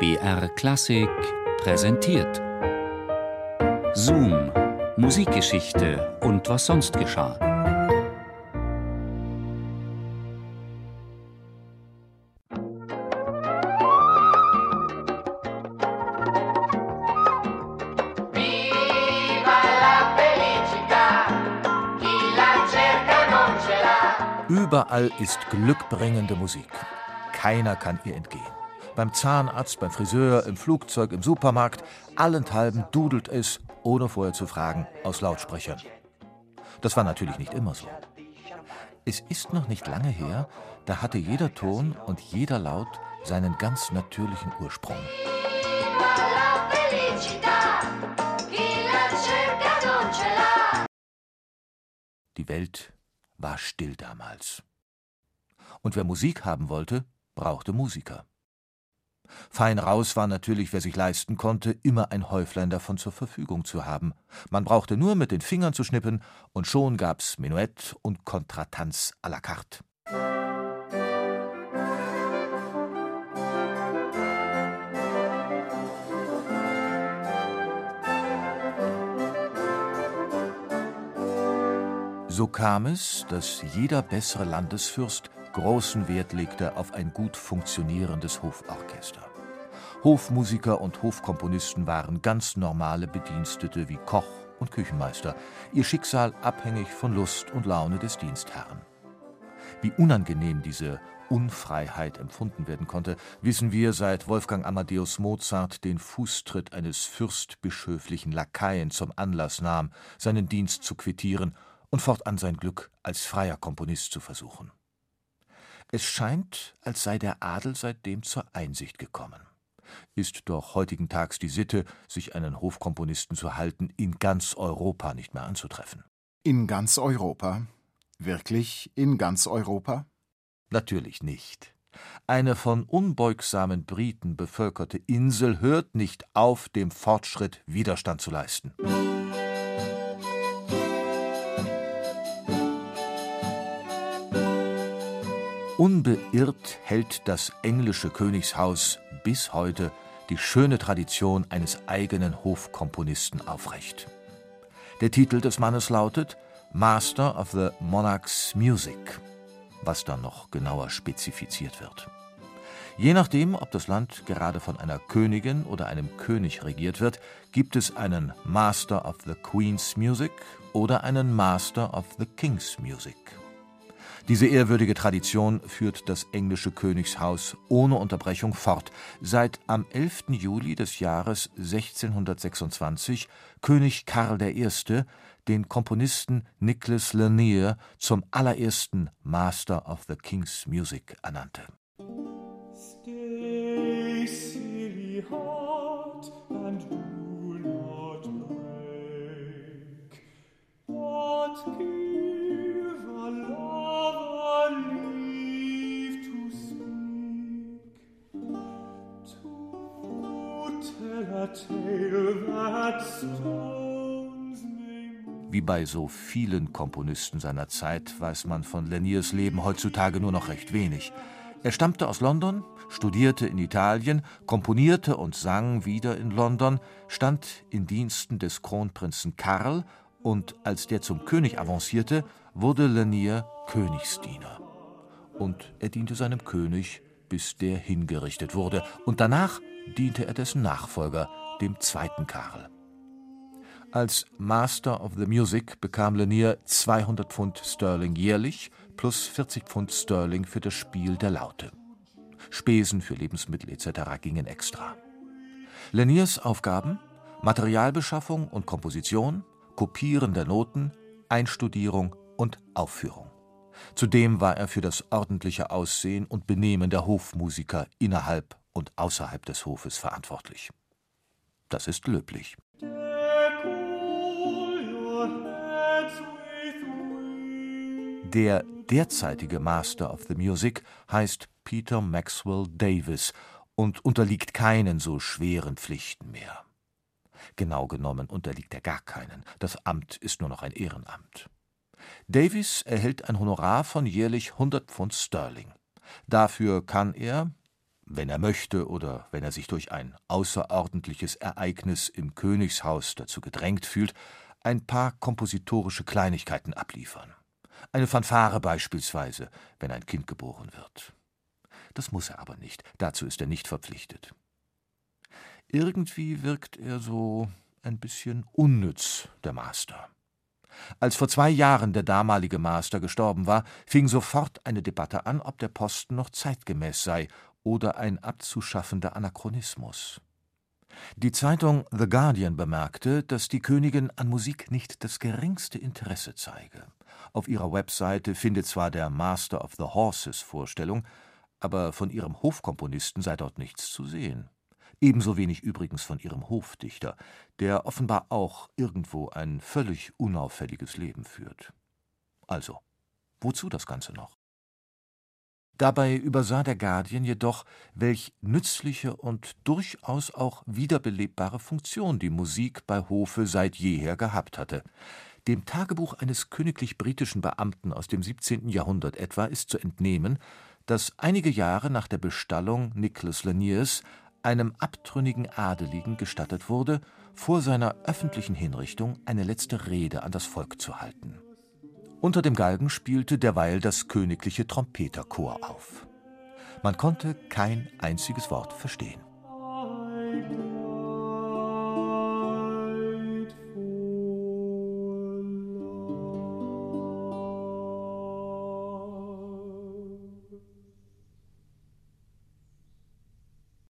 BR Klassik präsentiert. Zoom, Musikgeschichte und was sonst geschah. Überall ist glückbringende Musik. Keiner kann ihr entgehen. Beim Zahnarzt, beim Friseur, im Flugzeug, im Supermarkt, allenthalben dudelt es, ohne vorher zu fragen, aus Lautsprechern. Das war natürlich nicht immer so. Es ist noch nicht lange her, da hatte jeder Ton und jeder Laut seinen ganz natürlichen Ursprung. Die Welt war still damals. Und wer Musik haben wollte, brauchte Musiker. Fein raus war natürlich, wer sich leisten konnte, immer ein Häuflein davon zur Verfügung zu haben. Man brauchte nur mit den Fingern zu schnippen, und schon gab's Menuett und Kontratanz à la carte. So kam es, dass jeder bessere Landesfürst großen Wert legte auf ein gut funktionierendes Hoforchester. Hofmusiker und Hofkomponisten waren ganz normale Bedienstete wie Koch und Küchenmeister, ihr Schicksal abhängig von Lust und Laune des Dienstherrn. Wie unangenehm diese Unfreiheit empfunden werden konnte, wissen wir, seit Wolfgang Amadeus Mozart den Fußtritt eines fürstbischöflichen Lakaien zum Anlass nahm, seinen Dienst zu quittieren und fortan sein Glück als freier Komponist zu versuchen. Es scheint, als sei der Adel seitdem zur Einsicht gekommen. Ist doch heutigen Tags die Sitte, sich einen Hofkomponisten zu halten, in ganz Europa nicht mehr anzutreffen. In ganz Europa? Wirklich in ganz Europa? Natürlich nicht. Eine von unbeugsamen Briten bevölkerte Insel hört nicht auf, dem Fortschritt Widerstand zu leisten. Unbeirrt hält das englische Königshaus bis heute die schöne Tradition eines eigenen Hofkomponisten aufrecht. Der Titel des Mannes lautet Master of the Monarch's Music, was dann noch genauer spezifiziert wird. Je nachdem, ob das Land gerade von einer Königin oder einem König regiert wird, gibt es einen Master of the Queen's Music oder einen Master of the King's Music. Diese ehrwürdige Tradition führt das englische Königshaus ohne Unterbrechung fort, seit am 11. Juli des Jahres 1626 König Karl I. den Komponisten Nicholas Lanier zum allerersten Master of the King's Music ernannte. Stay, silly heart, and do not break. What Wie bei so vielen Komponisten seiner Zeit weiß man von Laniers Leben heutzutage nur noch recht wenig. Er stammte aus London, studierte in Italien, komponierte und sang wieder in London, stand in Diensten des Kronprinzen Karl und als der zum König avancierte, wurde Lanier Königsdiener. Und er diente seinem König, bis der hingerichtet wurde, und danach diente er dessen Nachfolger, dem zweiten Karl. Als Master of the Music bekam Lanier 200 Pfund Sterling jährlich plus 40 Pfund Sterling für das Spiel der Laute. Spesen für Lebensmittel etc. gingen extra. Laniers Aufgaben Materialbeschaffung und Komposition, Kopieren der Noten, Einstudierung und Aufführung. Zudem war er für das ordentliche Aussehen und Benehmen der Hofmusiker innerhalb und außerhalb des Hofes verantwortlich. Das ist löblich. Der derzeitige Master of the Music heißt Peter Maxwell Davis und unterliegt keinen so schweren Pflichten mehr. Genau genommen unterliegt er gar keinen. Das Amt ist nur noch ein Ehrenamt. Davis erhält ein Honorar von jährlich 100 Pfund Sterling. Dafür kann er, wenn er möchte oder wenn er sich durch ein außerordentliches Ereignis im Königshaus dazu gedrängt fühlt, ein paar kompositorische Kleinigkeiten abliefern. Eine Fanfare beispielsweise, wenn ein Kind geboren wird. Das muss er aber nicht, dazu ist er nicht verpflichtet. Irgendwie wirkt er so ein bisschen unnütz, der Master. Als vor zwei Jahren der damalige Master gestorben war, fing sofort eine Debatte an, ob der Posten noch zeitgemäß sei oder ein abzuschaffender Anachronismus. Die Zeitung The Guardian bemerkte, dass die Königin an Musik nicht das geringste Interesse zeige. Auf ihrer Webseite findet zwar der Master of the Horses Vorstellung, aber von ihrem Hofkomponisten sei dort nichts zu sehen. Ebenso wenig übrigens von ihrem Hofdichter, der offenbar auch irgendwo ein völlig unauffälliges Leben führt. Also, wozu das Ganze noch? Dabei übersah der Guardian jedoch, welch nützliche und durchaus auch wiederbelebbare Funktion die Musik bei Hofe seit jeher gehabt hatte. Dem Tagebuch eines königlich britischen Beamten aus dem 17. Jahrhundert etwa ist zu entnehmen, dass einige Jahre nach der Bestallung Nicholas Laniers einem abtrünnigen Adeligen gestattet wurde, vor seiner öffentlichen Hinrichtung eine letzte Rede an das Volk zu halten. Unter dem Galgen spielte derweil das königliche Trompeterchor auf. Man konnte kein einziges Wort verstehen.